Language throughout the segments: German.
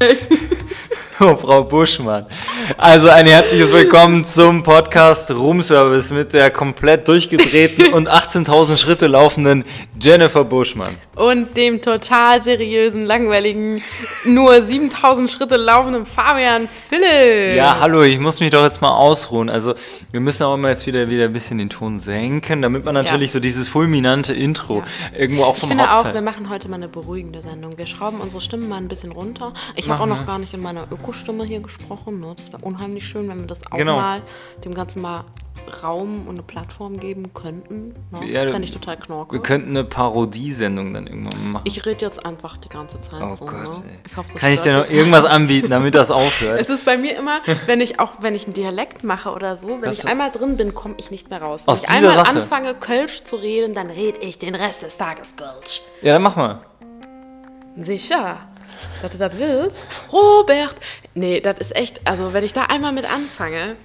Hey. Frau Buschmann. Also ein herzliches Willkommen zum Podcast Room Service mit der komplett durchgedrehten und 18.000 Schritte laufenden Jennifer Buschmann. Und dem total seriösen, langweiligen, nur 7.000 Schritte laufenden Fabian Philipp. Ja, hallo, ich muss mich doch jetzt mal ausruhen. Also wir müssen auch immer jetzt wieder, wieder ein bisschen den Ton senken, damit man natürlich Ja. so dieses fulminante Intro Ja. irgendwo auch Ich vom finde auch, Hauptteil... wir machen heute mal eine beruhigende Sendung. Wir schrauben unsere Stimmen mal ein bisschen runter. Ich habe auch noch gar nicht in meiner Ökostimme hier gesprochen. Ne? Das wäre unheimlich schön, wenn wir das auch Genau. mal dem Ganzen mal Raum und eine Plattform geben könnten. Ne? Ja, das fände ich total knorke. wir könnten eine Parodiesendung dann irgendwann machen. ich rede jetzt einfach die ganze Zeit oh so. Gott, ne? ey. Ich hoffe, Kann ich dir noch irgendwas anbieten, damit das aufhört? Es ist bei mir immer, wenn ich auch, wenn ich einen Dialekt mache oder so, wenn Was ich du- einmal drin bin, komme ich nicht mehr raus. Wenn Aus ich einmal Sache? anfange, Kölsch zu reden, dann rede ich den Rest des Tages Kölsch. Ja, dann mach mal. Sicher, dass du das willst. Robert! Nee, das ist echt, also wenn ich da einmal mit anfange,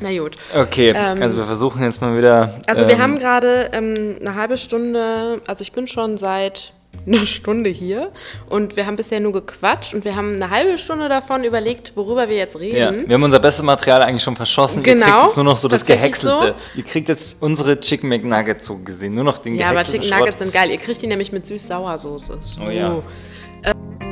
na gut. Okay, Ähm, also wir versuchen jetzt mal wieder... Also wir ähm, haben gerade ähm, eine halbe Stunde, also ich bin schon seit einer Stunde hier und wir haben bisher nur gequatscht und wir haben eine halbe Stunde davon überlegt, worüber wir jetzt Ja, reden. wir haben unser bestes Material eigentlich schon verschossen. Ihr Genau, kriegt jetzt nur noch so das Gehäckselte. Ihr kriegt jetzt unsere Chicken McNuggets so gesehen. Nur noch den Ja, aber Chicken. Nuggets sind geil. Ihr kriegt die nämlich mit süß-sauer-Soße. So. Oh ja. Ähm,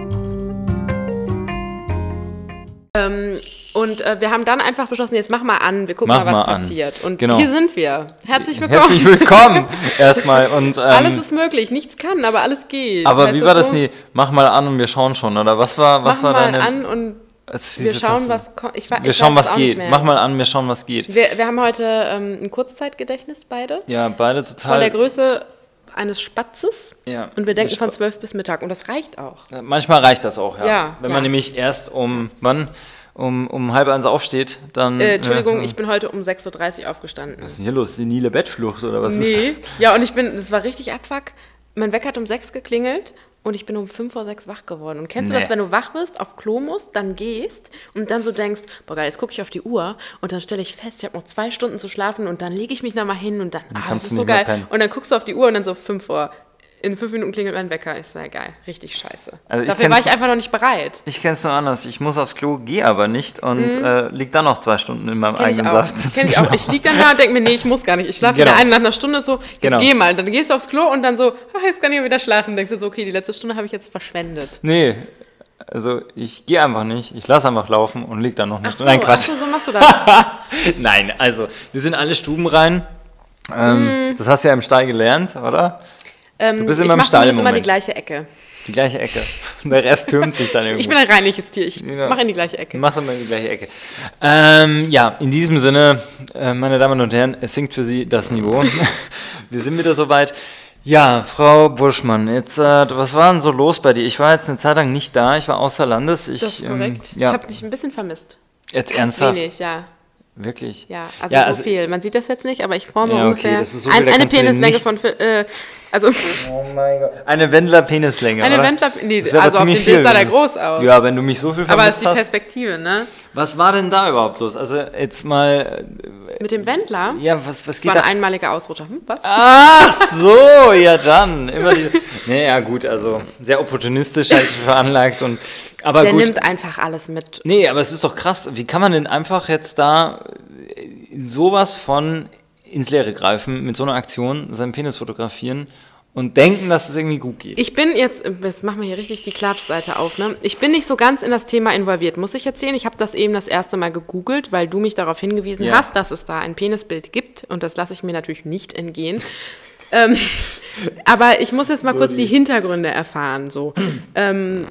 und äh, wir haben dann einfach beschlossen, jetzt mach mal an, wir gucken Mach mal, was mal passiert. Und Genau. hier sind wir. Herzlich willkommen. Herzlich willkommen erstmal. Und, ähm, alles ist möglich, nichts kann, aber alles geht. aber Heißt wie war das so? nie? Mach mal an und wir schauen schon, oder? Was war, was Mach war mal deine... an und wir schauen, was kommt. Ich, wa- Wir ich schauen, was geht. Mach mal an, wir schauen, was geht. Wir, wir haben heute ähm, ein Kurzzeitgedächtnis beide. Ja, beide Von der total... Größe eines Spatzes. Ja. Und wir denken Das von 12 bis Mittag. Und das reicht auch. Manchmal reicht das auch, ja. Ja, Wenn ja. man nämlich erst um, wann? Um, um halb eins aufsteht, dann... Äh, Entschuldigung, äh, ich bin heute um 6.30 Uhr aufgestanden. Was ist denn hier los? Senile Bettflucht oder was Nee. ist Ja, und ich bin, das war richtig abfuck. Mein Wecker hat um 6 geklingelt und ich bin um 5 vor 6 wach geworden. Und kennst du Nee. das, wenn du wach bist, auf Klo musst, dann gehst und dann so denkst, boah geil, jetzt gucke ich auf die Uhr und dann stelle ich fest, ich habe noch zwei Stunden zu schlafen und dann lege ich mich nochmal hin und dann, ah, kannst das du ist so geil. Und dann guckst du auf die Uhr und dann so 5 vor. In fünf Minuten klingelt mein Wecker. Ich sage, geil, richtig scheiße. Also ich Dafür war ich einfach noch nicht bereit. Ich kenn's nur anders. Ich muss aufs Klo, gehe aber nicht und äh, lieg dann noch zwei Stunden in meinem Mhm. Kenn ich eigenen auch. Saft. Kenn ich auch. Ich lieg dann da und denke mir, nee, ich muss gar nicht. Ich schlafe Genau. wieder ein. Nach einer Stunde so, jetzt Genau. geh mal. Dann gehst du aufs Klo und dann so, ach, jetzt kann ich wieder schlafen. Dann denkst du so, okay, die letzte Stunde habe ich jetzt verschwendet. Nee, also ich gehe einfach nicht. Ich lasse einfach laufen und leg dann noch eine Ach so. Nein, ach Quatsch. so, so machst du das. Nein, also wir sind alle stubenrein. Ähm, Mhm. Das hast du ja im Stall gelernt, oder? Ähm, bist ich immer im Stall im zumindest immer die gleiche Ecke. Die gleiche Ecke. Der Rest türmt sich dann irgendwo. Ich bin ein reinliches Tier. Ich Ja. mache in die gleiche Ecke. Machst immer in die gleiche Ecke. Ähm, ja, in diesem Sinne, äh, meine Damen und Herren, es sinkt für Sie das Niveau. Wir sind wieder soweit. Ja, Frau Buschmann, jetzt, äh, was war denn so los bei dir? Ich war jetzt eine Zeit lang nicht da, ich war außer Landes. Ich, Das ist korrekt. Ähm, ja, Ich habe dich ein bisschen vermisst. jetzt Ganz ernsthaft. wenig, ja. Wirklich? Ja, also Ja, so also- viel. Man sieht das jetzt nicht, aber ich forme Ja, okay, ungefähr das ist so viel, ein, eine Penislänge von, äh, also Oh mein Gott. Eine Wendler-Penislänge, eine oder? Wendler, nee, Das wär also auf dem Bild sah der groß aus. Ja, wenn du mich so viel aber es ist die hast. Perspektive, ne? Was war denn da überhaupt los? Also jetzt mal, Mit dem Wendler. äh, ja, was, was Das geht war da? ein einmaliger Ausrutscher. Hm, was? Ach so, ja dann. Immer die, nee, ja gut, also sehr opportunistisch halt veranlagt und aber Der gut. nimmt einfach alles mit. Nee, aber es ist doch krass. Wie kann man denn einfach jetzt da sowas von ins Leere greifen, mit so einer Aktion seinen Penis fotografieren und denken, dass es irgendwie gut geht? Ich bin jetzt, jetzt machen wir hier richtig die Klatschseite auf, ne? Ich bin nicht so ganz in das Thema involviert, muss ich erzählen. Ich habe das eben das erste Mal gegoogelt, weil du mich darauf hingewiesen Ja. hast, dass es da ein Penisbild gibt und das lasse ich mir natürlich nicht entgehen. ähm, aber ich muss jetzt mal kurz die, Hintergründe erfahren. So. Ähm,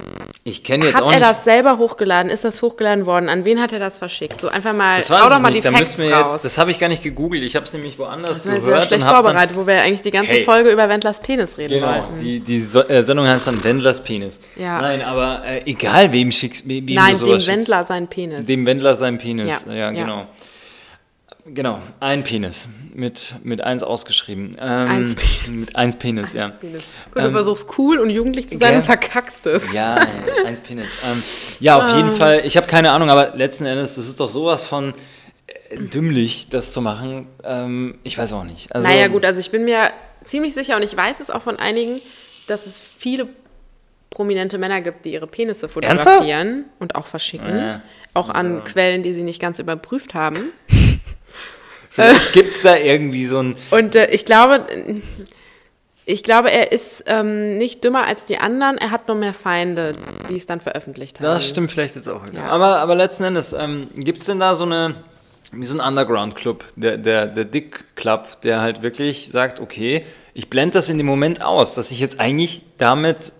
Ich kenne jetzt hat auch er nicht. das selber hochgeladen? Ist das hochgeladen worden? An wen hat er das verschickt? So einfach mal, das weiß doch ich mal nicht. die Da müssen wir raus. jetzt. Das habe ich gar nicht gegoogelt. Ich habe es nämlich woanders das gehört schlecht und habe dann vorbereitet, wo wir eigentlich die ganze Hey. Folge über Wendlers Penis reden Genau, wollten. die, die so äh, Sendung heißt dann Wendlers Penis. Ja. Nein, aber äh, egal wem schickst, wem du Nein, sowas dem schickst. Wendler sein Penis. Dem Wendler sein Penis. Ja, Ja, ja. genau. Genau, ein Penis. Mit, mit eins ausgeschrieben. Ähm, Eins Penis. Mit eins Penis, ja. Penis. Und du versuchst cool und jugendlich zu sein und verkackst es. Ja, eins Penis. Ähm, ja, auf jeden Fall. Ich habe keine Ahnung, aber letzten Endes, das ist doch sowas von äh, dümmlich, das zu machen. Ähm, ich weiß auch nicht. Also, naja, gut, also ich bin mir ziemlich sicher und ich weiß es auch von einigen, dass es viele prominente Männer gibt, die ihre Penisse fotografieren und auch verschicken. Ja. Auch an Quellen, die sie nicht ganz überprüft haben. Vielleicht gibt es da irgendwie so ein. Und äh, ich glaube, ich glaube, er ist ähm, nicht dümmer als die anderen. Er hat nur mehr Feinde, die es dann veröffentlicht haben. Das stimmt vielleicht jetzt auch. wieder. Ja. Aber, aber letzten Endes, ähm, gibt es denn da so eine, wie so ein Underground-Club, der, der, der Dick-Club, der halt wirklich sagt, okay, ich blende das in dem Moment aus, dass ich jetzt eigentlich damit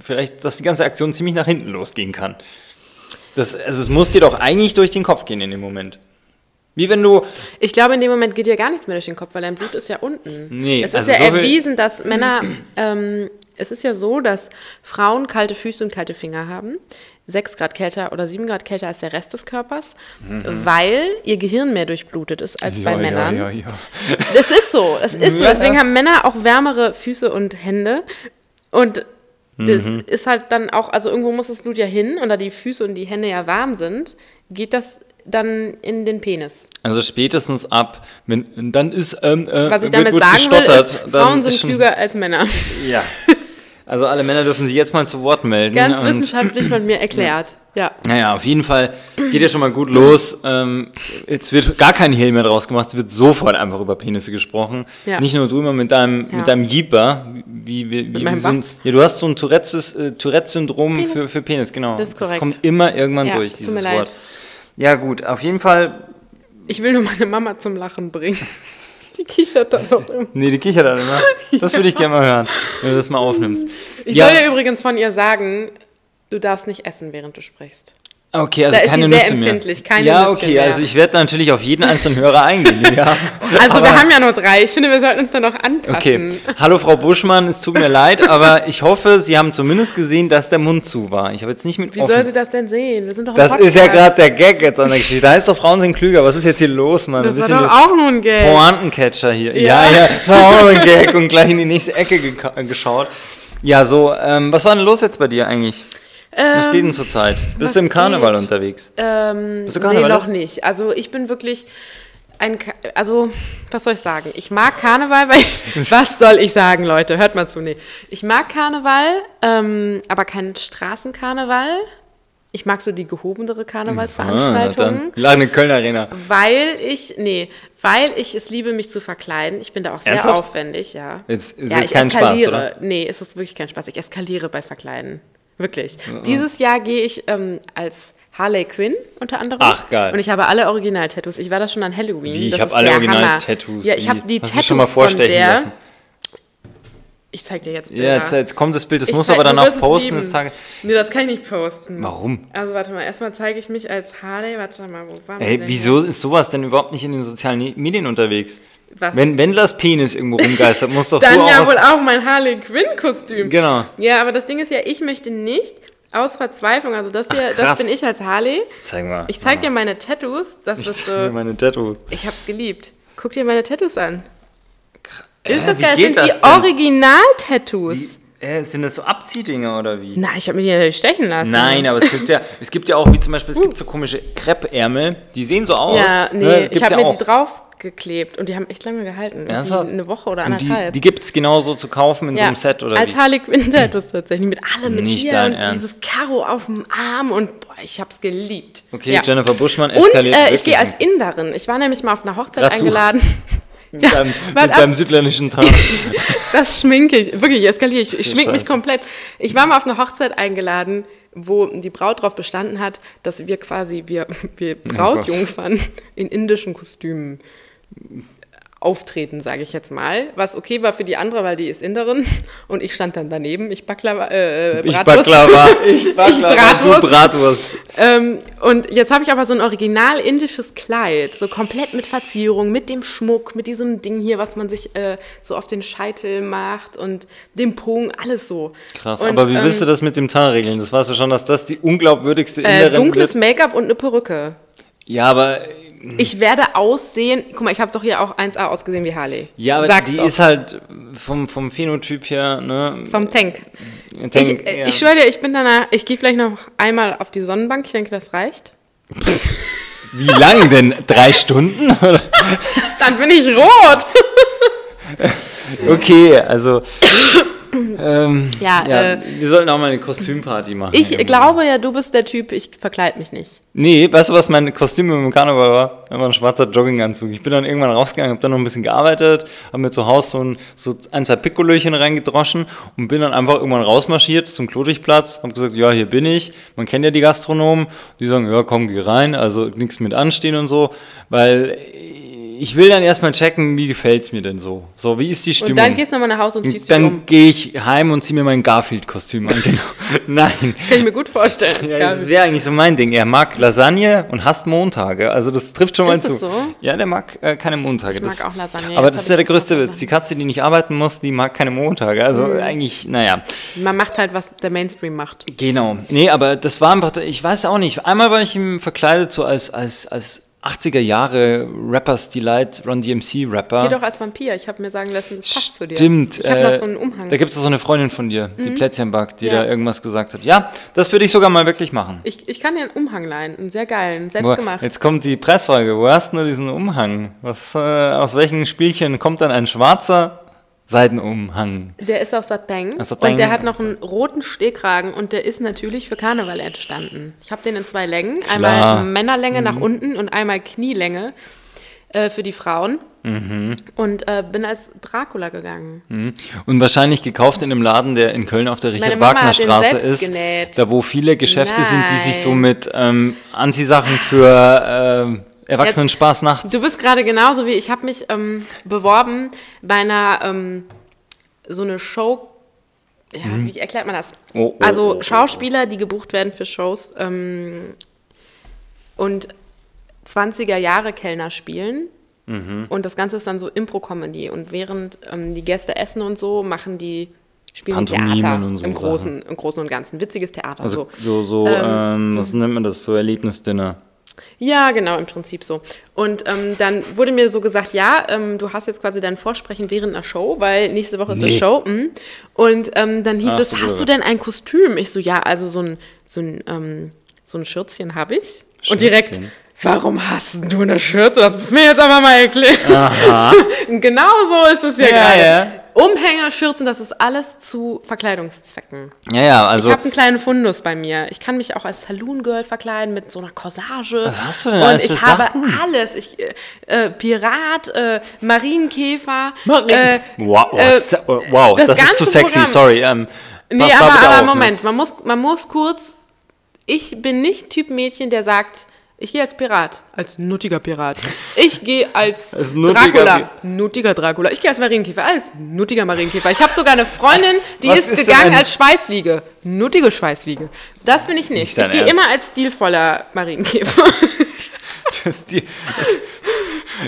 vielleicht, dass die ganze Aktion ziemlich nach hinten losgehen kann. Das, also es muss dir doch eigentlich durch den Kopf gehen in dem Moment. Wie wenn du, Ich glaube, in dem Moment geht dir gar nichts mehr durch den Kopf, weil dein Blut ist ja unten. Nee, es ist also ja so erwiesen, dass Männer, ähm, es ist ja so, dass Frauen kalte Füße und kalte Finger haben. 6 Grad kälter oder 7 Grad kälter als der Rest des Körpers, weil ihr Gehirn mehr durchblutet ist als bei Männern. Mhm. Ja, ja, ja. Das ist so, es ist so. Ja, Deswegen ja. haben Männer auch wärmere Füße und Hände. Und das Mhm. ist halt dann auch, also irgendwo muss das Blut ja hin und da die Füße und die Hände ja warm sind, geht das dann in den Penis. Also spätestens ab, wenn, dann ist, ähm, äh, Was ich damit wird sagen will, ist, Frauen sind schon- klüger als Männer. Ja. Also alle Männer dürfen sich jetzt mal zu Wort melden. Ganz wissenschaftlich von mir erklärt. Ja. Naja, auf jeden Fall geht ja schon mal gut los. Ähm, jetzt wird gar kein Hehl mehr draus gemacht, es wird sofort einfach über Penisse gesprochen. Ja. Nicht nur du immer mit deinem, Ja. mit deinem Jeeper, wie, wie, wie, wie so ein, ja, du hast so ein äh, Tourette-Syndrom Penis. für, für Penis, genau. Das ist korrekt. kommt immer irgendwann durch, dieses. Wort. Ja, gut, auf jeden Fall. Ich will nur meine Mama zum Lachen bringen. Die kichert da noch immer. Nee, die kichert dann immer. Das würde ich gerne mal hören, wenn du das mal aufnimmst. Ich ja, soll dir übrigens von ihr sagen, du darfst nicht essen, während du sprichst. Okay, also da ist keine sie sehr Nüsse mehr. empfindlich, keine ja, Nüsschen okay, mehr. also ich werde natürlich auf jeden einzelnen Hörer eingehen. Ja. Also Aber- wir haben ja nur drei. Ich finde, wir sollten uns da noch anpassen. Okay, hallo Frau Buschmann, es tut mir leid, aber ich hoffe, Sie haben zumindest gesehen, dass der Mund zu war. Ich habe jetzt nicht mit Wie offen. soll sie das denn sehen? Wir sind doch das ist ja gerade der Gag jetzt an der Geschichte. Da heißt doch, Frauen sind klüger. Was ist jetzt hier los, Mann? Das Ein war doch auch nur ein Gag. Pointencatcher hier. Ja, Ja. ja, das war auch nur ein Gag und gleich in die nächste Ecke geka- geschaut. Ja, so, ähm, was war denn los jetzt bei dir eigentlich? Was geht denn zurzeit? Bist du im Karneval geht? unterwegs? Ähm, Bist du nee, Karnevalist? noch nicht. Also ich bin wirklich ein, Ka also was soll ich sagen? Ich mag Karneval, weil was soll ich sagen, Leute? Hört mal zu, nee. Ich mag Karneval, ähm, aber keinen Straßenkarneval. Ich mag so die gehobenere Ah, Karnevalsveranstaltungen. dann lag eine Kölner Arena. Weil ich, nee, weil ich es liebe, mich zu verkleiden. Ich bin da auch sehr Ernsthaft? aufwendig, ja. Jetzt ist ja, ich kein Spaß, eskaliere. oder? Nee, es ist wirklich kein Spaß. Ich eskaliere bei Verkleiden. Wirklich. Dieses Jahr gehe ich ähm, als Harley Quinn unter anderem. Ach, geil. Und ich habe alle Original-Tattoos. Ich war das schon an Halloween. Wie, ich habe alle Original-Tattoos. Ja, ich habe die Hast du Tattoos schon mal vorstechen von der. lassen? Ich zeig dir jetzt Bilder. Ja, jetzt, jetzt kommt das Bild, das Ich musst zeig- aber danach posten. Das Tag Nee, das kann ich nicht posten. Warum? Also warte mal, erstmal zeige ich mich als Harley. Warte mal, wo wir Ey, wieso ist sowas denn überhaupt nicht in den sozialen Medien unterwegs? Was? Wenn Wendlers Penis irgendwo rumgeistert, muss doch Dann ja wohl auch mein Harley Quinn-Kostüm. Genau. Ja, aber das Ding ist ja, ich möchte nicht aus Verzweiflung, also das hier, Ach, das bin ich als Harley. Zeig mal. Ich zeig dir meine Tattoos. Das Ich ist zeig dir so, meine Tattoos. ich hab's geliebt. Guck dir meine Tattoos an. Äh, Ist das wie geil? Sind das die? Original-Tattoos. Äh, sind das so Abziehdinger oder wie? Na, ich habe die natürlich stechen lassen. Nein, aber es gibt ja, es gibt ja auch, wie zum Beispiel, es gibt so komische Kreppärmel, die sehen so aus. Ja, ne? nee, Es ich habe ja mir auch. die draufgeklebt und die haben echt lange gehalten. Eine Woche oder Und die, anderthalb. die gibt es genauso zu kaufen in so ja, einem Set oder als wie? Harley Quinn Tattoos tatsächlich. Mit allem, mit Nicht hier dein und Ernst. dieses Karo auf dem Arm und boah, ich hab's geliebt. Okay, Ja. Jennifer Buschmann Und eskaliert äh, ich gehe als Inderin. Ich war nämlich mal auf einer Hochzeit du. eingeladen. mit, deinem, wart mit deinem südländischen Tag. Das schminke ich. Wirklich, ich eskaliere. Ich, ich schminke mich komplett. Ich war mal auf einer Hochzeit eingeladen, wo die Braut darauf bestanden hat, dass wir quasi, wir, wir Oh Brautjungfern in indischen Kostümen auftreten, sage ich jetzt mal. Was okay war für die andere, weil die ist Inderin und ich stand dann daneben. Ich Baklava, äh, Ich Bratwurst. Baklava, ich Baklava, du Bratwurst. Bratwurst. Ähm, und jetzt habe ich aber so ein original indisches Kleid, so komplett mit Verzierung, mit dem Schmuck, mit diesem Ding hier, was man sich äh, so auf den Scheitel macht und dem Pung, alles so. Krass, und, aber wie ähm, willst du das mit dem Tar regeln? Das weißt du schon, dass das die unglaubwürdigste Äh, Inderin dunkles wird. Make-up und eine Perücke. Ja, aber, Ich werde aussehen, guck mal, ich habe doch hier auch 1A ausgesehen wie Harley. ja, aber Sag's die doch. ist halt vom, vom Phänotyp her, ne? vom Tank. Denk, ich äh, ja. ich schwöre dir, ich bin danach, ich gehe vielleicht noch einmal auf die Sonnenbank, ich denke, das reicht. Wie lang denn? Drei Stunden? Dann bin ich rot! Okay, also ähm, Ja, ja äh, wir sollten auch mal eine Kostümparty machen. Ich irgendwann. glaube ja, du bist der Typ, ich verkleide mich nicht. Nee, weißt du, was mein Kostüm im Karneval war? War ein schwarzer Jogginganzug. Ich bin dann irgendwann rausgegangen, habe dann noch ein bisschen gearbeitet, habe mir zu Hause so ein, so ein zwei Pikolöchen reingedroschen und bin dann einfach irgendwann rausmarschiert zum Klodichplatz, habe gesagt, ja, hier bin ich. Man kennt ja die Gastronomen. Die sagen, ja, komm, geh rein, also nichts mit anstehen und so, weil ich will dann erstmal checken, wie gefällt's mir denn so? So, wie ist die Stimmung? Und dann gehst du nochmal nach Hause und ziehst dann um. gehe ich heim und ziehe mir mein Garfield-Kostüm an. Genau. Nein. Kann ich mir gut vorstellen. Ja, das wäre eigentlich so mein Ding. Er mag Lasagne und hasst Montage. Also das trifft schon mal Ist zu. das so? Ja, der mag äh, keine Montage. Ich mag das, auch Lasagne. Aber Jetzt das ist ja der größte Witz. Die Katze, die nicht arbeiten muss, die mag keine Montage. Also Mhm. eigentlich, naja. Man macht halt, was der Mainstream macht. Genau. Nee, aber das war einfach, ich weiß auch nicht. Einmal war ich ihm verkleidet so als, als, als 80er Jahre Rappers Delight, Run DMC Rapper. Geh doch als Vampir. Ich habe mir sagen lassen, das passt zu dir. Stimmt. Ich habe äh, noch so einen Umhang. Da gibt es so eine Freundin von dir, die Plätzchenback, die Ja. da irgendwas gesagt hat. Ja, das würde ich sogar mal wirklich machen. Ich, ich kann dir einen Umhang leihen. Einen sehr geilen. Selbst Wo, gemacht. jetzt kommt die Pressfrage. Wo hast du diesen Umhang? Was, äh, aus welchen Spielchen kommt dann ein schwarzer Seidenumhang? Der ist aus Sateng. Sateng. Und der hat noch einen roten Stehkragen und der ist natürlich für Karneval entstanden. Ich habe den in zwei Längen. Einmal Männerlänge Mhm. nach unten und einmal Knielänge äh, für die Frauen. Mhm. Und äh, bin als Dracula gegangen. Mhm. Und wahrscheinlich gekauft in einem Laden, der in Köln auf der Richard-Wagner-Straße ist. genäht. Da wo viele Geschäfte sind, die sich so Nein. mit ähm, Anziehsachen für äh, Erwachsenen-Spaß nachts. Du bist gerade genauso wie ich. habe mich ähm, beworben bei einer ähm, so eine Show. Ja, wie erklärt man das? Oh, oh, also oh, oh, Schauspieler, die gebucht werden für Shows ähm, und 20er Jahre Kellner spielen. Mhm. Und das Ganze ist dann so Impro-Comedy. Und während ähm, die Gäste essen und so, machen die spielen Theater und so im, Sachen. Großen, im Großen und Ganzen. Witziges Theater. also so. so, so ähm, was nennt man das? So Erlebnisdinner. Ja, genau, im Prinzip so. Und ähm, dann wurde mir so gesagt, ja, ähm, du hast jetzt quasi dein Vorsprechen während einer Show, weil nächste Woche ist eine Nee. Show. mm. Und ähm, dann hieß Ach, es, hast du denn ein Kostüm? Ich so, ja, also so ein, so ein, ähm, so ein Schürzchen habe ich. Und direkt, Schürzchen? warum hast du eine Schürze? Das muss mir jetzt aber mal erklären. Genau so ist es ja, Ja, gerade. ja. Umhänge, Schürzen, das ist alles zu Verkleidungszwecken. Ja, ja, also. Ich habe einen kleinen Fundus bei mir. Ich kann mich auch als Saloon Girl verkleiden mit so einer Corsage. Was hast du denn Und ich habe alles. Ich, äh, äh, Pirat, äh, Marienkäfer. Marien- Äh, wow, äh, se- wow das, das ist zu sexy, Programm. sorry. Ähm, nee, aber, aber auf, ne? Moment, man muss, man muss kurz. Ich bin nicht Typ Mädchen, der sagt, ich gehe als Pirat, als nuttiger Pirat. Ich gehe als, Als nuttiger Dracula, nuttiger Dracula. Ich gehe als Marienkäfer, als nuttiger Marienkäfer. Ich habe sogar eine Freundin, die ist, ist gegangen ein- als Schweißfliege. Nuttige Schweißfliege. Das bin ich nicht. Nicht ich gehe immer als stilvoller Marienkäfer. Das,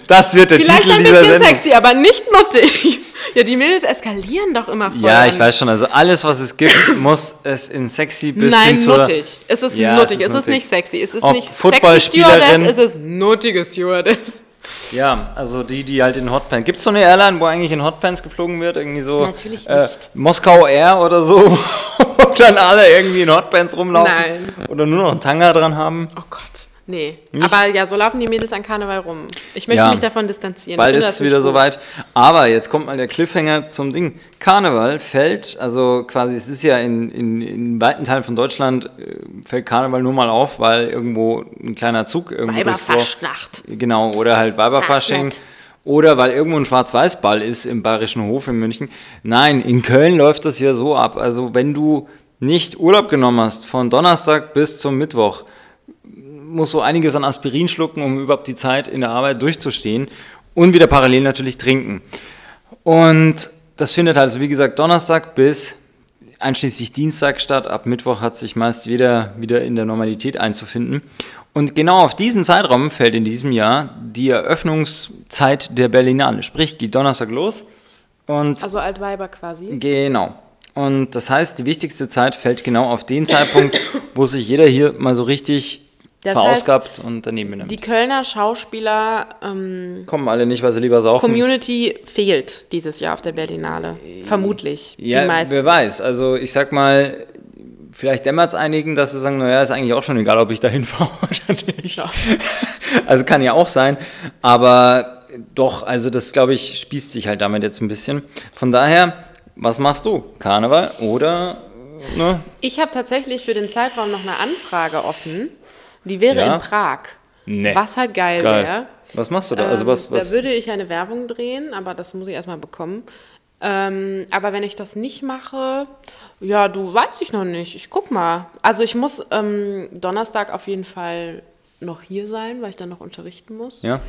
das wird der Vielleicht Titel ein dieser bisschen Sendung. sexy, aber nicht nuttig. Ja, die Mädels eskalieren doch immer voll. Ja, ich an- weiß schon. Also alles, was es gibt, muss es in sexy bis Nein, hin zur... nuttig. Es ist Ja, nuttig. es ist Es ist, nicht sexy. Es ist Ob nicht sexy Footballspielerin- Stewardess, es ist nuttige Stewardess. Ja, also die, die halt in Hotpants... Gibt es so eine Airline, wo eigentlich in Hotpants geflogen wird? Irgendwie so... Natürlich Äh, nicht. Moskau Air oder so, wo dann alle irgendwie in Hotpants rumlaufen. Nein. Oder nur noch einen Tanga dran haben. Oh Gott. Nee. Nicht? Aber ja, so laufen die Mädels an Karneval rum. Ich möchte Ja. mich davon distanzieren. Bald ist es wieder soweit. Aber jetzt kommt mal der Cliffhanger zum Ding. Karneval fällt, also quasi, es ist ja in, in, in weiten Teilen von Deutschland, äh, fällt Karneval nur mal auf, weil irgendwo ein kleiner Zug irgendwo Weiberfaschnacht. Genau, oder halt Weiberfasching. Oder weil irgendwo ein Schwarz-Weiß-Ball ist im Bayerischen Hof in München. Nein, in Köln läuft das ja so ab. Also wenn du nicht Urlaub genommen hast von Donnerstag bis zum Mittwoch, musst du einiges an Aspirin schlucken, um überhaupt die Zeit in der Arbeit durchzustehen und wieder parallel natürlich trinken. Und das findet also, wie gesagt, Donnerstag bis einschließlich Dienstag statt. Ab Mittwoch hat sich meist jeder wieder in der Normalität einzufinden. Und genau auf diesen Zeitraum fällt in diesem Jahr die Eröffnungszeit der Berlinale. Sprich, geht Donnerstag los und Also Altweiber quasi. Genau. Und das heißt, die wichtigste Zeit fällt genau auf den Zeitpunkt, wo sich jeder hier mal so richtig Das verausgabt und daneben benimmt. Die Kölner Schauspieler ähm, Kommen alle nicht, weil sie lieber saufen. Community fehlt dieses Jahr auf der Berlinale. Vermutlich. ja, die meisten. wer weiß. Also ich sag mal, vielleicht dämmert es einigen, dass sie sagen, naja, ist eigentlich auch schon egal, ob ich da hinfahre oder nicht. Ja. Also kann ja auch sein. Aber doch, also das glaube ich, spießt sich halt damit jetzt ein bisschen. Von daher was machst du? Karneval oder, ne? Ich habe tatsächlich für den Zeitraum noch eine Anfrage offen. Die wäre Ja? in Prag. Nee. Was halt geil, Geil. wäre. Was machst du da? Also was, Ähm, was? Da würde ich eine Werbung drehen, aber das muss ich erstmal bekommen. Ähm, aber wenn ich das nicht mache, ja, du weiß ich noch nicht. Ich guck mal. Also ich muss ähm, Donnerstag auf jeden Fall noch hier sein, weil ich dann noch unterrichten muss. Ja.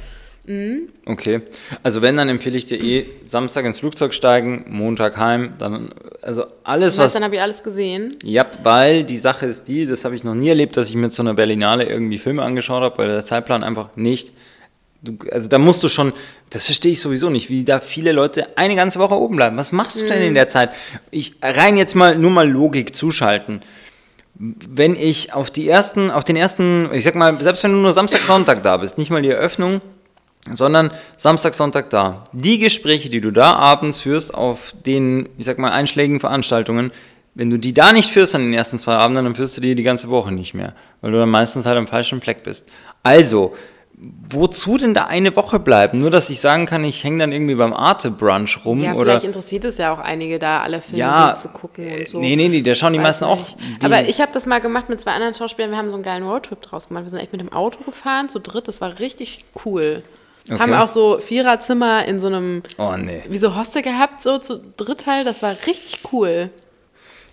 Mhm. Okay. Also wenn, dann empfehle ich dir eh Samstag ins Flugzeug steigen, Montag heim, dann, also alles, Was, dann habe ich alles gesehen. Ja, weil die Sache ist die, das habe ich noch nie erlebt, dass ich mit so einer Berlinale irgendwie Filme angeschaut habe, weil der Zeitplan einfach nicht. Du, also da musst du schon, das verstehe ich sowieso nicht, wie da viele Leute eine ganze Woche oben bleiben. Was machst du denn in der Zeit? Ich rein jetzt mal nur mal Logik zuschalten. Wenn ich auf die ersten, auf den ersten, ich sag mal, selbst wenn du nur Samstag, Sonntag da bist, nicht mal die Eröffnung, sondern Samstag, Sonntag da. Die Gespräche, die du da abends führst auf den, ich sag mal, einschlägigen Veranstaltungen, wenn du die da nicht führst an den ersten zwei Abenden, dann führst du die die ganze Woche nicht mehr, weil du dann meistens halt am falschen Fleck bist. Also, wozu denn da eine Woche bleiben? Nur, dass ich sagen kann, ich hänge dann irgendwie beim Arte-Brunch rum Ja, oder... vielleicht interessiert es ja auch einige da, alle Filme Ja, durchzugucken und so. Nee, nee, nee, da schauen die Weiß meisten auch. nicht. wie- Aber ich habe das mal gemacht mit zwei anderen Schauspielern. Wir haben so einen geilen Roadtrip draus gemacht. Wir sind echt mit dem Auto gefahren, zu dritt. Das war richtig cool. Okay. Haben auch so Viererzimmer in so einem, Oh, nee. wie so Hostel gehabt, so zu dritt halt. Das war richtig cool.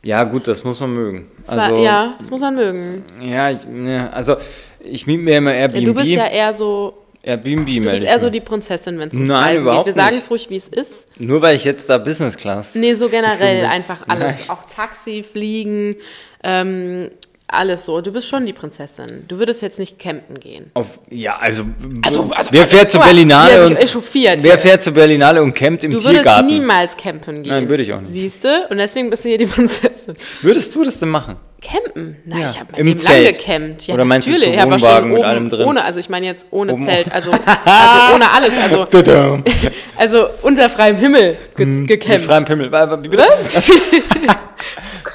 Ja, gut, das muss man mögen. Das also, war, ja, das muss man mögen. ja, ich, ne, also ich miete mir immer Ja, Airbnb. du bist ja eher so, Airbnb du bist eher so die Prinzessin, wenn es ums Nein, Reisen überhaupt geht. Wir sagen es ruhig, wie es ist. Nur weil ich jetzt da Business Class. Nee, so generell einfach alles. Nein. Auch Taxi, Fliegen, ähm, alles so. Du bist schon die Prinzessin. Du würdest jetzt nicht campen gehen. Auf, ja, also, Also- also- wer fährt zur Berlinale er und echauffiert wer fährt zur Berlinale und campt im Du würdest Tiergarten? niemals campen gehen. Nein, würde ich auch nicht. Siehst du? Und deswegen bist du hier die Prinzessin. Würdest du das denn machen? Campen? Nein, Ja, ich habe im Zelt. gecampt. Ja, Oder meinst du natürlich. hab auch Wohnwagen mit allem drin? Ohne, also ich meine jetzt ohne Oben- Zelt, also, also ohne alles, also, also unter freiem Himmel ge Mit gecampt. freiem Pimmel. Wa- wa- Wie bitte?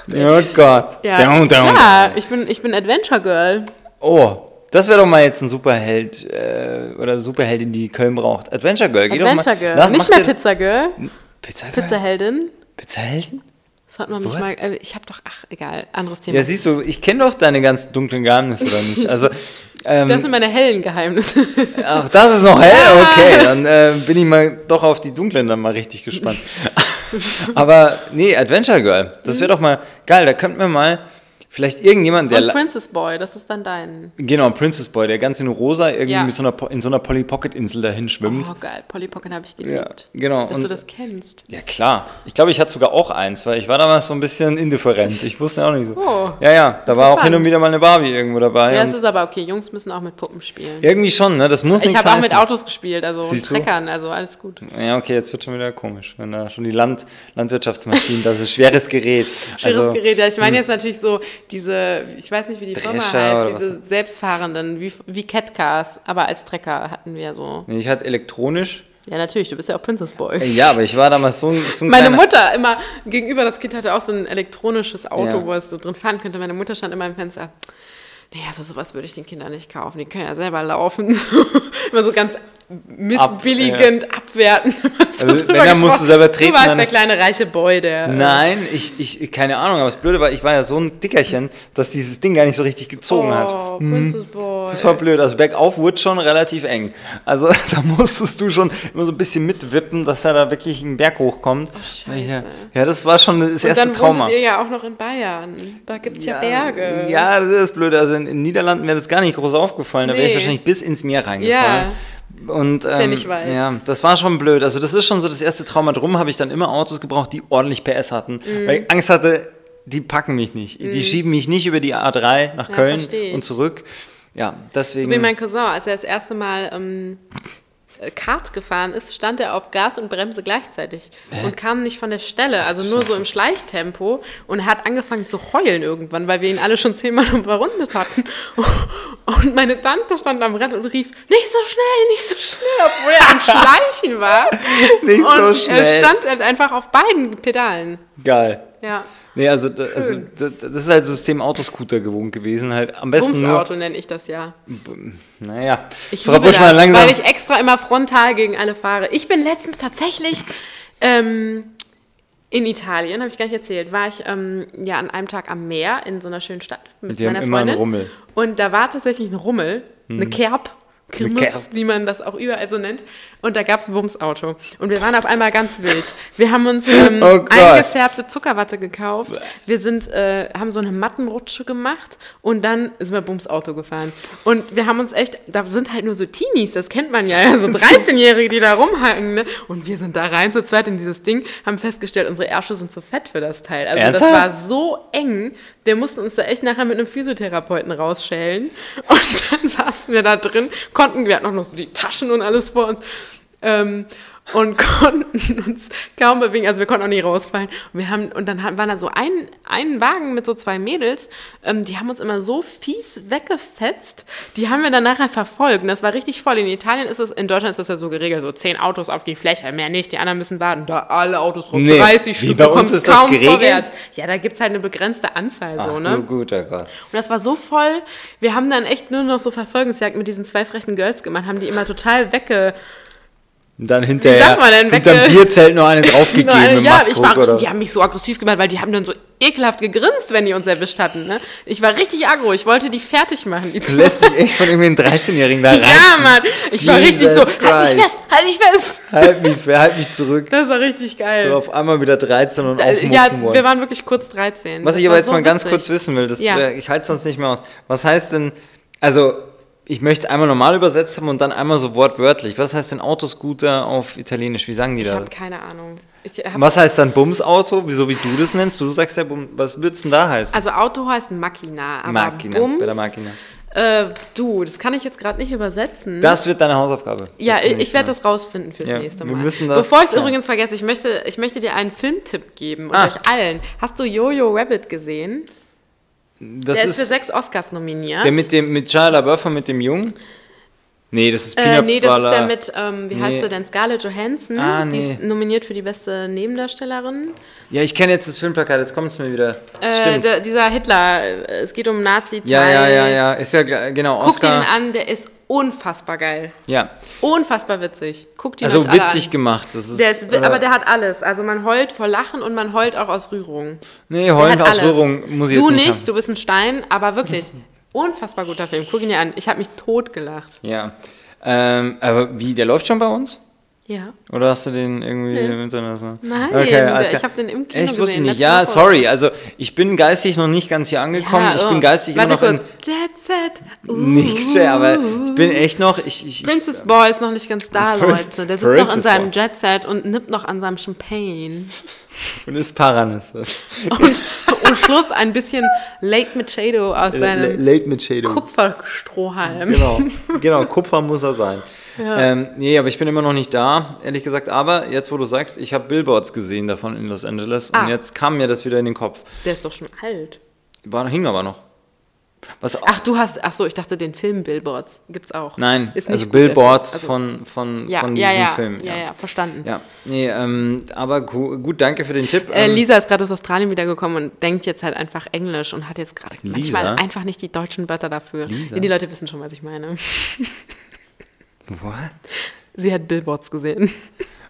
Oh Gott. Ja, Down, down, klar, ich bin, ich bin Adventure Girl. Oh, das wäre doch mal jetzt ein Superheld äh, oder Superheldin, die Köln braucht. Adventure Girl. Geh Adventure doch mal. Girl. Na, Nicht mehr Pizza Girl, Pizza Girl? Pizzaheldin. Pizzahelden? Das hat man mich mal, äh, ich habe doch, ach, egal, anderes Thema. Ja, siehst du, ich kenne doch deine ganzen dunklen Geheimnisse oder nicht? Also, ähm, das sind meine hellen Geheimnisse. ach, das ist noch hell? Okay, dann äh, bin ich mal doch auf die dunklen dann mal richtig gespannt. Aber nee, Adventure Girl, das wäre doch mal geil. Da könnten wir mal vielleicht irgendjemand, der Und Princess Boy, das ist dann dein. genau Princess Boy, der ganz in rosa irgendwie Ja. mit so einer in so einer Polly Pocket Insel dahin schwimmt. Oh, geil. Polly Pocket habe ich ja, geliebt. genau. Dass Und- du das kennst. Ja, klar. Ich glaube, ich hatte sogar auch eins, weil ich war damals so ein bisschen indifferent. Ich wusste auch nicht so. Oh, ja, ja, da war auch hin und wieder mal eine Barbie irgendwo dabei. Ja, das ist aber okay. Jungs müssen auch mit Puppen spielen. irgendwie schon, ne? Das muss ich nichts habe auch mit. Autos gespielt, also Siehst? Treckern, also alles gut. Ja, okay, jetzt wird schon wieder komisch, wenn da schon die Land Landwirtschaftsmaschinen, das ist schweres Gerät. Schweres also, Gerät. Ja, ich meine jetzt natürlich so diese, ich weiß nicht, wie die Firma Drescher oder heißt, diese selbstfahrenden, wie, wie Catcars, aber als Trecker hatten wir so. Ich hatte elektronisch. Ja, natürlich, du bist ja auch Princess Boy. Äh, Ja, aber ich war damals so ein, so ein Meine Mutter immer gegenüber, das Kind hatte auch so ein elektronisches Auto, Ja. wo es so drin fahren könnte. Meine Mutter stand immer im Fenster. Nee, also sowas würde ich den Kindern nicht kaufen. Die können ja selber laufen. immer so ganz missbilligend, abwertend. So Also, drüber wenn, dann musst du selber treten, Du warst dann der ist- kleine reiche Boy, der. äh, Nein, ich, ich, keine Ahnung, aber das Blöde war, ich war ja so ein Dickerchen, dass dieses Ding gar nicht so richtig gezogen hat. Oh, Princess Boy. Das war blöd. Also bergauf wurde schon relativ eng. Also da musstest du schon immer so ein bisschen mitwippen, dass er da wirklich einen Berg hochkommt. Oh, scheiße. Ja, ja, das war schon das Und erste dann Trauma. ihr ja auch noch in Bayern. Da gibt es ja, Berge. Ja, das ist blöd. Also in, in den Niederlanden wäre das gar nicht groß aufgefallen. Da wäre ich wahrscheinlich bis ins Meer reingefallen. Und, ähm, ja ja, das war schon blöd. Also das ist schon so das erste Trauma. Drum habe ich dann immer Autos gebraucht, die ordentlich PS hatten. Mhm. Weil ich Angst hatte, die packen mich nicht. Die schieben mich nicht über die A3 nach Ja, Köln und zurück. Ja, deswegen. So wie mein Cousin, als er das erste Mal ähm, äh, Kart gefahren ist, stand er auf Gas und Bremse gleichzeitig und kam nicht von der Stelle, also nur so im Schleichtempo und hat angefangen zu heulen irgendwann, weil wir ihn alle schon zehnmal überrundet hatten. Und meine Tante stand am Rad und rief, nicht so schnell, nicht so schnell, obwohl er am Schleichen war. Nicht so und schnell. er stand halt einfach auf beiden Pedalen. Geil. Ja, Nee, also, also da- das ist halt System Autoscooter gewohnt gewesen. Halt am besten nur. Bumsauto nenne ich das ja. Naja, Ich Frau Buschmann, das, langsam. weil ich extra immer frontal gegen alle fahre. Ich bin letztens tatsächlich ähm, In Italien, habe ich gar nicht erzählt, war ich ähm, ja an einem Tag am Meer in so einer schönen Stadt mit Die haben meiner immer einen Freundin. Rummel. Und da war tatsächlich ein Rummel, eine Kerb. Kirmes, wie man das auch überall so nennt. Und da gab es ein Bumsauto. Und wir waren auf einmal ganz wild. Wir haben uns ähm, Oh eingefärbte Zuckerwatte gekauft. Wir sind, äh, haben so eine Mattenrutsche gemacht und dann sind wir Bumsauto gefahren. Und wir haben uns echt, da sind halt nur so Teenies, das kennt man ja, so 13-Jährige, die da rumhaken. Ne? Und wir sind da rein zu zweit in dieses Ding, haben festgestellt, unsere Ärsche sind zu fett für das Teil. Also das Ernsthaft? war so eng. Wir mussten uns da echt nachher mit einem Physiotherapeuten rausschälen. Und dann saßen wir da drin, konnten, wir hatten auch noch so die Taschen und alles vor uns. Ähm, und konnten uns kaum bewegen, also wir konnten auch nicht rausfallen. Und, wir haben, und dann war da so ein, ein Wagen mit so zwei Mädels, ähm, die haben uns immer so fies weggefetzt, die haben wir dann nachher verfolgt. Und das war richtig voll. In Italien ist es, in Deutschland ist das ja so geregelt, so zehn Autos auf die Fläche, mehr nicht, die anderen müssen warten. Da alle Autos rum, Nee, 30 wie Stück, du kommst kaum vorwärts. Ja, da gibt es halt eine begrenzte Anzahl so, Ach ne? du guter Gott. Und das war so voll. Wir haben dann echt nur noch so Verfolgungsjagd mit diesen zwei frechen Girls gemacht, haben die immer total wegge. Und dann hinterher denn, hinterm Bierzelt noch eine draufgegeben ja, ich Maskrock, war, oder? die haben mich so aggressiv gemacht, weil die haben dann so ekelhaft gegrinst, wenn die uns erwischt hatten. Ne? Ich war richtig aggro. Ich wollte die fertig machen. Die Du lässt dich echt von irgendeinem 13-Jährigen da rein. ja, Mann. Ich war richtig so. Jesus Halt mich fest, halt mich fest. Halt mich, halt mich zurück. Das war richtig geil. So auf einmal wieder 13 und Äh, aufmucken ja, wollen. wir waren wirklich kurz 13. Was Das ich aber jetzt so mal ganz witzig. kurz wissen will, das, Ja. ich halte es sonst nicht mehr aus. Was heißt denn, also ich möchte es einmal normal übersetzt haben und dann einmal so wortwörtlich. Was heißt denn Autoscooter auf Italienisch? Wie sagen die Ich da? habe keine Ahnung. Ich hab, Was heißt dann Bumsauto? Wieso wie du das nennst? Du sagst ja Bum, was wird's denn da heißen? also Auto heißt Machina, aber Machina, Bums, bei der Machina. Äh, du, das kann ich jetzt gerade nicht übersetzen. Das wird deine Hausaufgabe. Ja, ich, ich werde das rausfinden fürs Ja, nächste wir Mal. müssen das Bevor ich es klären. übrigens vergesse, ich möchte, ich möchte dir einen Filmtipp geben und Ah. euch allen. Hast du Jojo Rabbit gesehen? Das der ist, für ist sechs Oscars nominiert. der mit dem mit Shia LaBeouf und mit dem Jungen? Nee, das ist äh, Peanut nee, das ist Butter. der mit, ähm, wie heißt Nee. sie denn? Scarlett Johansson. Ah, Die nee. ist nominiert für die beste Nebendarstellerin. Ja, ich kenne jetzt das Filmplakat, jetzt kommt es mir wieder. Äh, Stimmt. der, dieser Hitler, äh, es geht um Nazi-Zeit. Ja, ja, ja, ja. Ist ja genau Guck dir den Oscar. an, der ist unfassbar geil. Ja. Unfassbar witzig. Guck dir Also witzig an. gemacht. Das ist, Der ist, äh, aber der hat alles. Also man heult vor Lachen und man heult auch aus Rührung. Nee, hat aus alles. Rührung muss ich Du jetzt nicht. nicht, haben. du bist ein Stein, aber wirklich unfassbar guter Film. Guck ihn dir an. Ich habe mich tot gelacht. Ja. Ähm, aber wie, der läuft schon bei uns? Ja. Oder hast du den irgendwie Nee. im Internet? Nein, alles ich klar. hab den im Kino Echt, wusste ich gesehen, nicht. Ja, Woche. sorry. Also, ich bin geistig noch nicht ganz hier angekommen. Ja, ich oh. bin geistig immer Warte noch in. kurz. Jet Set. Uh, Nix, aber ich bin echt noch. Ich, ich, ich, Princess Boy ist noch nicht ganz da, Leute. Der sitzt noch in Princess seinem Boy. Jet Set und nippt noch an seinem Champagne. und ist Paranisse. Und, und schlürft ein bisschen Lake Machado aus seinem Late mit Shadow. Kupferstrohhalm. Genau, genau, Kupfer muss er sein. Ähm, nee, aber ich bin immer noch nicht da, ehrlich gesagt. Aber jetzt, wo du sagst, ich habe Billboards gesehen davon in Los Angeles und Ah. jetzt kam mir das wieder in den Kopf. Der ist doch schon alt. War, hing aber noch. Was, Ach, du hast, ach so, ich dachte, den Film Billboards gibt's auch. nein, Ist nicht also gut, Billboards. Also- von, von, ja, von ja, diesem ja, Film. Ja, ja, verstanden. Ja, nee, ähm, aber gu gut, danke für den Tipp. Äh, Ähm, Lisa ist gerade aus Australien wiedergekommen und denkt jetzt halt einfach Englisch und hat jetzt gerade manchmal einfach nicht die deutschen Wörter dafür. Lisa? Die Leute wissen schon, was ich meine. What? Sie hat Billboards gesehen.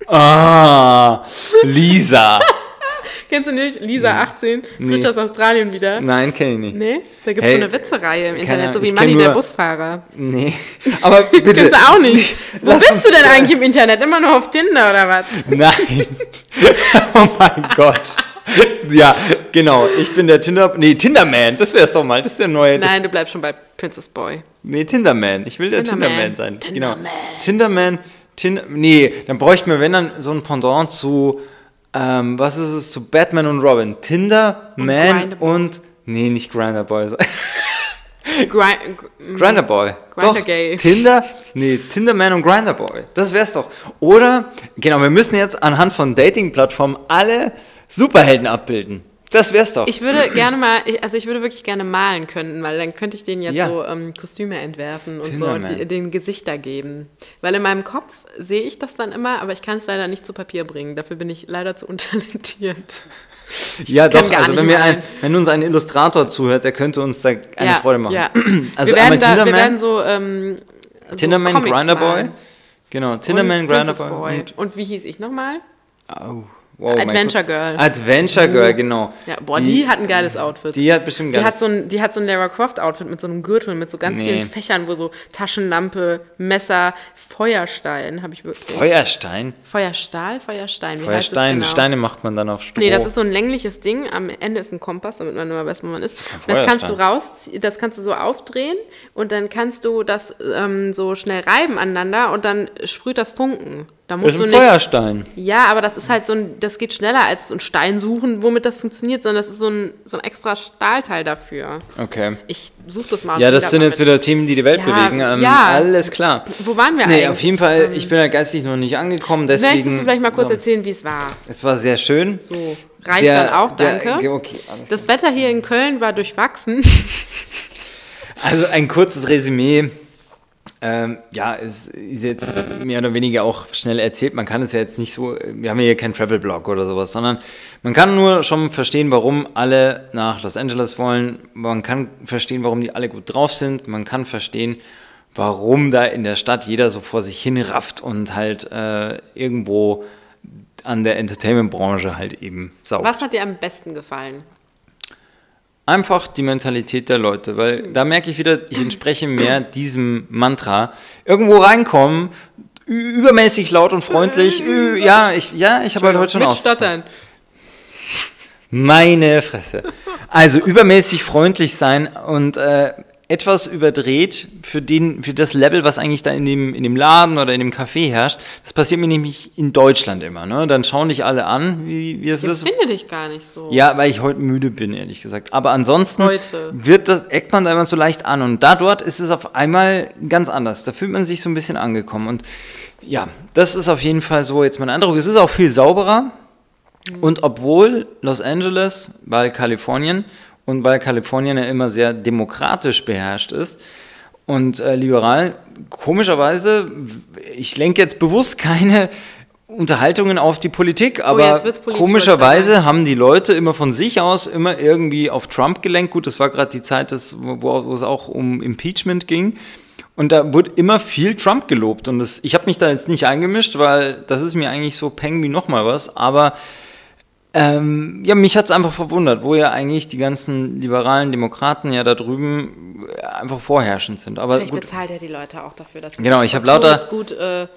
Ah, Lisa. Kennst du nicht? Lisa 18, frisch Nee. aus Australien wieder. Nein, kenne ich nicht. Nee, da gibt es Hey, so eine Witzereihe im Internet, so wie Manni der Busfahrer. Nee, aber bitte. Kennst du auch nicht? Wo Lass bist du denn eigentlich im Internet? Immer nur auf Tinder oder was? Nein. oh mein Gott. Ja, genau. Ich bin der Tinder. Nee, Tinderman. Das wär's doch mal. Das ist der neue. Das, Nein, du bleibst schon bei Princess Boy. nee, Tinderman. Ich will der Tinderman. Tinderman, sein. Tinderman. Genau. Tinderman. Tinder, nee, dann bräuchten wir, wenn dann, so ein Pendant zu. Ähm, was ist es? Zu Batman und Robin. Tinderman Boy. und. Nee, nicht Grinder Boy. Grind, Grinder Boy. Grindr Doch, Gay. Tinder, nee, Tinderman und Grinder Boy. Das wär's doch. Oder, genau, wir müssen jetzt anhand von Dating-Plattformen alle Superhelden abbilden. Das wär's doch. Ich würde gerne mal, ich- also ich würde wirklich gerne malen können, weil dann könnte ich denen jetzt Ja. so ähm, Kostüme entwerfen und so Tinderman. die, den Gesichter geben. Weil in meinem Kopf sehe ich das dann immer, aber ich kann es leider nicht zu Papier bringen. Dafür bin ich leider zu untalentiert. Ja, doch, also wenn, wir ein, wenn uns ein Illustrator zuhört, der könnte uns da eine ja, Freude machen. Ja. Also wir, werden da, wir Tinderman, werden so, ähm, so Tinderman, Comics Grinder Boy. malen. Genau, Tinderman, und Grinder Princess Boy. Boy. Und, Und wie hieß ich nochmal? oh, Wow, Adventure. Girl. Adventure Girl, genau. Ja, boah, die, hat ein geiles Outfit. Die hat bestimmt Die ganz hat, so ein, die hat so ein Lara Croft-Outfit mit so einem Gürtel, mit so ganz Nee. vielen Fächern, wo so Taschenlampe, Messer, Feuerstein, habe ich wirklich. Feuerstein. Feuerstahl? Feuerstein, wie Feuerstein, das genau? Steine macht man dann auf Stroh. Nee, das ist so ein längliches Ding. Am Ende ist ein Kompass, damit man immer weiß, wo man ist. Das kannst du raus, das kannst du so aufdrehen und dann kannst du das ähm, so schnell reiben aneinander und dann sprüht das Funken. Da das musst ist du ein. Feuerstein. Ja, aber das ist halt so ein, das geht schneller als so ein Stein suchen, womit das funktioniert, sondern das ist so ein, so ein extra Stahlteil dafür. Okay. Ich suche das mal. Ja, das sind jetzt mit. wieder Themen, die die Welt Ja, bewegen. Ähm, ja. Alles klar. Wo waren wir Nee, eigentlich? auf jeden Fall, Ähm, ich bin ja geistig noch nicht angekommen, deswegen... Möchtest du vielleicht mal kurz so, erzählen, wie es war? Es war sehr schön. So, reicht Der- dann auch, der- danke. okay, das Wetter hier in Köln war durchwachsen. Also ein kurzes Resümee. Ähm, ja, es ist jetzt mehr oder weniger auch schnell erzählt. Man kann es ja jetzt nicht so, wir haben ja hier keinen Travel-Blog oder sowas, sondern man kann nur schon verstehen, warum alle nach Los Angeles wollen. Man kann verstehen, warum die alle gut drauf sind. Man kann verstehen, warum da in der Stadt jeder so vor sich hin rafft und halt äh, irgendwo an der Entertainment-Branche halt eben saugt. Was hat dir am besten gefallen? Einfach die Mentalität der Leute, weil da merke ich wieder, ich entspreche mehr diesem Mantra. Irgendwo reinkommen, übermäßig laut und freundlich. Ja, ich, ja, ich habe halt heute schon aus. Meine Fresse. Also übermäßig freundlich sein und äh, etwas überdreht für, den, für das Level, was eigentlich da in dem, in dem Laden oder in dem Café herrscht. Das passiert mir nämlich in Deutschland immer. Ne? Dann schauen dich alle an, wie, wie es Ich wirst. finde dich gar nicht so. Ja, weil ich heute müde bin, ehrlich gesagt. Aber ansonsten Heute. wird das, eckt man da immer so leicht an. Und da dort ist es auf einmal ganz anders. Da fühlt man sich so ein bisschen angekommen. Und ja, das ist auf jeden Fall so jetzt mein Eindruck. Es ist auch viel sauberer. Und obwohl Los Angeles, weil Kalifornien und weil Kalifornien ja immer sehr demokratisch beherrscht ist und äh, liberal, komischerweise, ich lenke jetzt bewusst keine Unterhaltungen auf die Politik, aber Oh, wird's politisch, komischerweise haben die Leute immer von sich aus immer irgendwie auf Trump gelenkt. Gut, das war gerade die Zeit, des, wo, wo es auch um Impeachment ging. Und da wurde immer viel Trump gelobt. Und das, ich habe mich da jetzt nicht eingemischt, weil das ist mir eigentlich so peng wie nochmal was. Aber ähm, ja, mich hat es einfach verwundert, wo ja eigentlich die ganzen liberalen Demokraten ja da drüben äh, einfach vorherrschend sind. Aber Vielleicht gut, bezahlt er die Leute auch dafür, dass Genau, ich hab Kultur lauter- gut. Äh,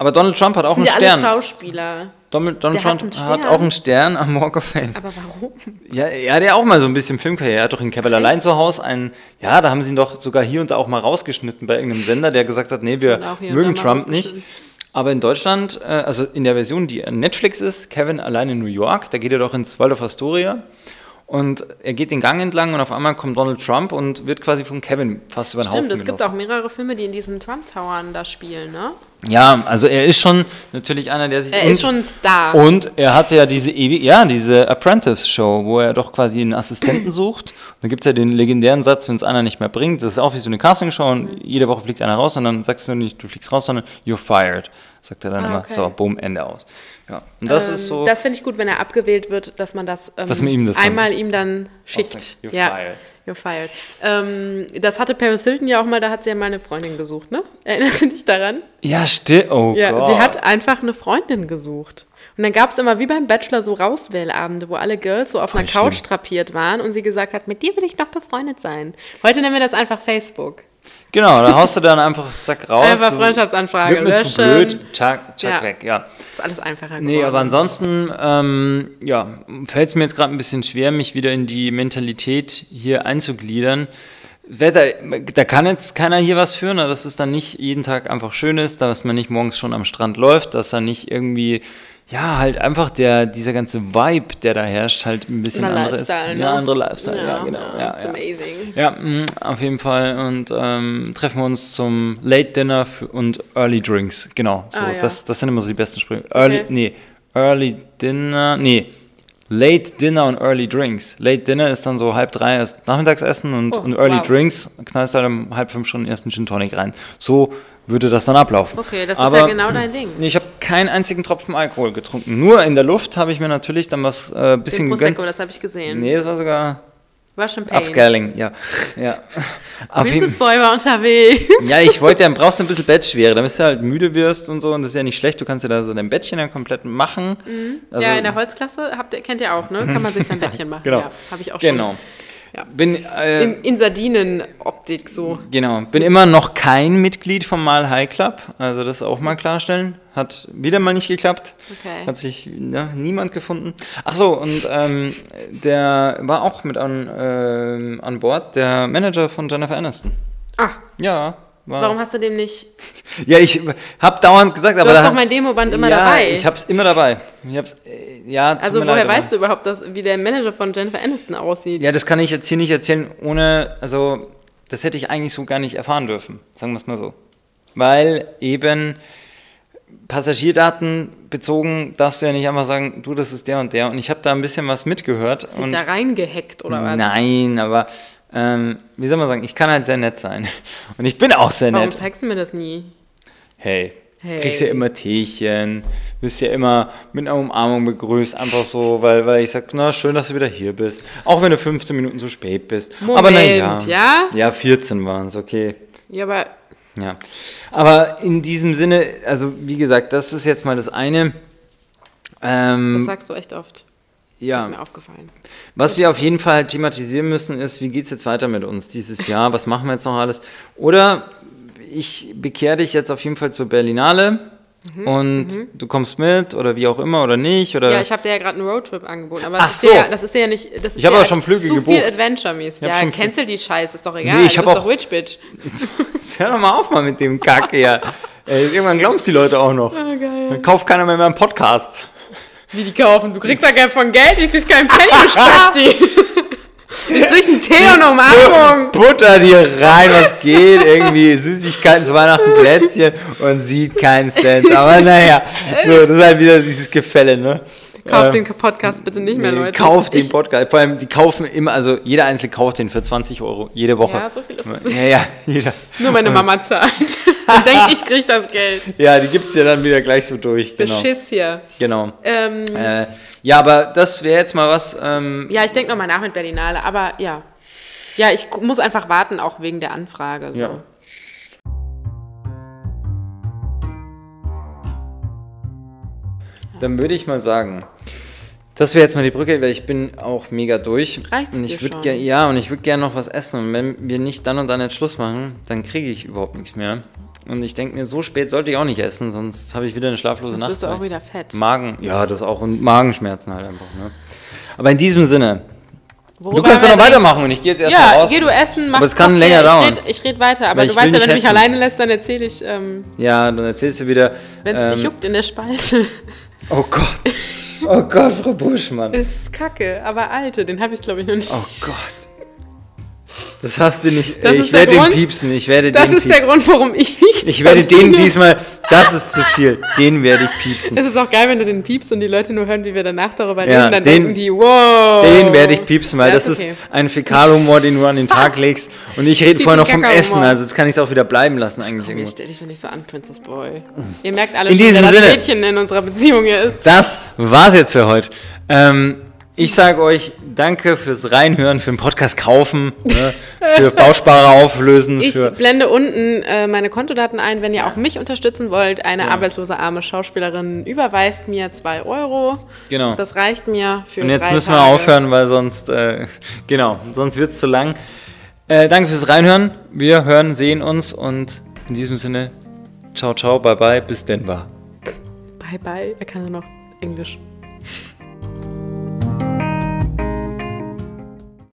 aber Donald Trump hat auch einen ja alle Stern. Schauspieler. Donald, Donald hat Trump einen hat, Stern. auch einen Stern am Walk of Fame. Aber warum? Ja, er hat ja auch mal so ein bisschen Filmkarriere. Er hat doch in Kevin allein zu Hause einen, ja, da haben sie ihn doch sogar hier und da auch mal rausgeschnitten bei irgendeinem Sender, der gesagt hat, nee, wir mögen Trump nicht. rausgeschnitten. Aber in Deutschland, äh, also in der Version, die Netflix ist, Kevin allein in New York, da geht er doch ins Waldorf Astoria und er geht den Gang entlang und auf einmal kommt Donald Trump und wird quasi von Kevin fast über den Stimmt, Haufen es gibt auch mehrere Filme, die in diesen Trump-Towern da spielen, ne? Ja, also er ist schon natürlich einer, der sich... Er und- ist schon ein Star. Und er hatte ja diese ja, diese Apprentice-Show, wo er doch quasi einen Assistenten sucht. Und da gibt es ja den legendären Satz, wenn es einer nicht mehr bringt, das ist auch wie so eine Castingshow und jede Woche fliegt einer raus und dann sagst du nicht, du fliegst raus, sondern you're fired. Sagt er dann Ah, immer. okay. So, boom, Ende aus. Ja. Und das Ähm, ist so. Das finde ich gut, wenn er abgewählt wird, dass man das, ähm, Dass man ihm das dann einmal ihm dann schickt. you're ja, fired. You're fired. Ähm, das hatte Paris Hilton ja auch mal, da hat sie ja mal eine Freundin gesucht, ne? Erinnerst du dich daran? ja, still. Oh Ja, Gott. sie hat einfach eine Freundin gesucht. Und dann gab es immer wie beim Bachelor so Rauswählabende, wo alle Girls so auf einer Voll Couch schlimm. drapiert waren und sie gesagt hat, mit dir will ich noch befreundet sein. Heute nennen wir das einfach Facebook. Genau, da haust du dann einfach zack raus. Einfach Freundschaftsanfrage mir zu löschen. blöd. Zack, zack, Ja. weg, ja. Ist alles einfacher Nee, geworden. aber ansonsten, ähm, ja, fällt es mir jetzt gerade ein bisschen schwer, mich wieder in die Mentalität hier einzugliedern. Wetter, da kann jetzt keiner hier was führen, ne? dass es dann nicht jeden Tag einfach schön ist, dass man nicht morgens schon am Strand läuft, dass da nicht irgendwie, ja, halt einfach der, dieser ganze Vibe, der da herrscht, halt ein bisschen anderes. Lifestyle, ne? Ja, andere Lifestyle, ja, genau. Ja, it's ja. amazing. Ja, mh, auf jeden Fall. Und ähm, treffen wir uns zum Late Dinner und Early Drinks. Genau. So, Ah, ja. das, das sind immer so die besten Sprüche. Early, Okay. nee, Early Dinner, nee. Late Dinner und Early Drinks. Late Dinner ist dann so halb drei erst Nachmittagsessen und, Oh, und Early wow. Drinks knallst halt um halb fünf schon erst einen Gin Tonic rein. So würde das dann ablaufen. Okay, das ist Aber, ja genau dein Ding. Nee, ich habe keinen einzigen Tropfen Alkohol getrunken. Nur in der Luft habe ich mir natürlich dann was äh, bisschen Den gegönnt. Prosecco, das habe ich gesehen. Nee, es war sogar Russian Pain. Upscaling, ja. ja. Princess Boy war unterwegs. Ja, ich wollte ja, brauchst du ein bisschen Bettschwere, damit du halt müde wirst und so. Und das ist ja nicht schlecht. Du kannst ja da so dein Bettchen dann komplett machen. Also, ja, in der Holzklasse habt kennt ihr auch, ne? Kann man sich sein Bettchen machen. Genau. Ja, habe ich auch Genau. schon. Ja. Bin, äh, In, in Sardinen-Optik so. genau. Bin immer noch kein Mitglied vom Mal High Club. Also das auch mal klarstellen. Hat wieder mal nicht geklappt. Okay. Hat sich ja, niemand gefunden. Ach so, und ähm, der war auch mit an, ähm, an Bord, der Manager von Jennifer Aniston. Ah, Ja, war. warum hast du dem nicht. Ja, ich hab dauernd gesagt, Du aber hast da doch mein Demoband immer ja, dabei. Ich hab's immer dabei. Ich hab's, äh, ja, also woher weißt du überhaupt, dass, wie der Manager von Jennifer Aniston aussieht? Ja, das kann ich jetzt hier nicht erzählen, ohne, also, das hätte ich eigentlich so gar nicht erfahren dürfen, sagen wir es mal so. Weil eben Passagierdaten bezogen darfst du ja nicht einfach sagen, du, das ist der und der. Und ich habe da ein bisschen was mitgehört. Sich und da reingehackt oder was? Nein, aber ähm, wie soll man sagen, ich kann halt sehr nett sein. Und ich bin auch sehr Warum nett. zeigst du mir das nie? Hey, Hey. kriegst ja immer Teechen, wirst ja immer mit einer Umarmung begrüßt, einfach so, weil, weil ich sag, na, schön, dass du wieder hier bist. Auch wenn du 15 Minuten zu spät bist. aber na Moment, ja? Ja, 14 waren es, okay. Ja, aber Ja. Aber in diesem Sinne, also wie gesagt, das ist jetzt mal das eine. das Ähm, sagst du echt oft. Ja. Ist mir aufgefallen. Was wir auf jeden Fall thematisieren müssen, ist, wie geht es jetzt weiter mit uns dieses Jahr? Was machen wir jetzt noch alles? Oder ich bekehre dich jetzt auf jeden Fall zur Berlinale und du kommst mit oder wie auch immer oder nicht. Oder Mhm, Ja, ich habe dir ja gerade einen Roadtrip angeboten, aber Ach das, so. ist ja, das ist ja nicht. Das ist Ich habe ja schon Flüge zu gebucht. viel Adventure-mäßig. Ich hab Ja, schon- cancel die Scheiße, ist doch egal. Nee, ich du hab bist auch- doch Rich Bitch. Hör doch mal auf mal mit dem Kack. Ey, irgendwann glauben es die Leute auch noch. Ah, geil. Dann kauft keiner mehr meinen Podcast. Wie die kaufen? Du kriegst ja Geld von Geld, ich krieg keinen Penny, du Spasti. Ich krieg einen Tee und eine Umarmung. Butter dir rein, was geht. Irgendwie Süßigkeiten zu Weihnachten, Plätzchen und sieht keinen Cent. Aber naja, so, das ist halt wieder dieses Gefälle, ne? Kauft Ähm, den Podcast bitte nicht mehr, Leute. Kauft den Podcast. Vor allem, die kaufen immer, also jeder Einzelne kauft den für 20 Euro jede Woche. Ja, so viel ist es. Ja, ja, jeder. Nur meine Mama zahlt. Und denkt, ich krieg das Geld. Ja, die gibt's ja dann wieder gleich so durch. Genau. Beschiss hier. genau. Ähm, Äh, ja, aber das wäre jetzt mal was. Ähm, ja, ich denke nochmal nach mit Berlinale, aber ja. Ja, ich muss einfach warten, auch wegen der Anfrage. So. Ja. Dann würde ich mal sagen, das wäre jetzt mal die Brücke, weil ich bin auch mega durch. Reicht's und ich würd schon? ger- Ja, und ich würde gerne noch was essen. Und wenn wir nicht dann und dann jetzt Schluss machen, dann kriege ich überhaupt nichts mehr. Und ich denke mir, so spät sollte ich auch nicht essen, sonst habe ich wieder eine schlaflose Sonst Nacht. wirst du auch wieder fett. Magen, ja, das auch. Und Magenschmerzen halt einfach. Ne? Aber in diesem Sinne, Worüber du kannst ja noch weitermachen und ich gehe jetzt erstmal Ja, raus. geh du essen, mach Aber es kann länger ich dauern. Red, ich rede weiter, aber Weil du weißt ja, wenn du mich alleine lässt, dann erzähle ich, ähm, Ja, dann erzählst du wieder. wenn es dich ähm, juckt in der Spalte. Oh Gott. Oh Gott, Frau Buschmann. ist kacke, aber alte, den habe ich glaube ich noch nicht. Oh Gott. Das hast du nicht. Das ich der werde den piepsen. Ich werde das den ist der piepsen. Grund, warum ich nicht. Ich werde den diesmal. Das ist zu viel. Den werde ich piepsen. Es ist auch geil, wenn du den piepst und die Leute nur hören, wie wir danach darüber Ja, reden, dann den- denken die, wow. Den werde ich piepsen, weil Ja, das ist ist okay. ein Fäkalhumor, den du an den Tag legst. Und ich rede vorher noch vom. Essen, also jetzt kann ich es auch wieder bleiben lassen eigentlich Komm, ich stell dich doch nicht so an, Princess Boy. Ihr merkt alle In schon, diesem wer das Sinne. Mädchen in unserer Beziehung hier ist. Das war's jetzt für heute. Ähm, ich sage euch danke fürs Reinhören, für den Podcast kaufen, ne, für Bausparer auflösen, Ich blende unten äh, meine Kontodaten ein, wenn ihr auch mich unterstützen wollt. Eine arbeitslose arme Schauspielerin überweist mir 2 Euro. genau. Das reicht mir für Und jetzt müssen wir Tage. aufhören, weil sonst, äh, genau, sonst wird es zu lang. Äh, danke fürs Reinhören. Wir hören, sehen uns und in diesem Sinne, ciao, ciao, bye, bye, bis Denver. Bye, bye. Er kann nur noch Englisch.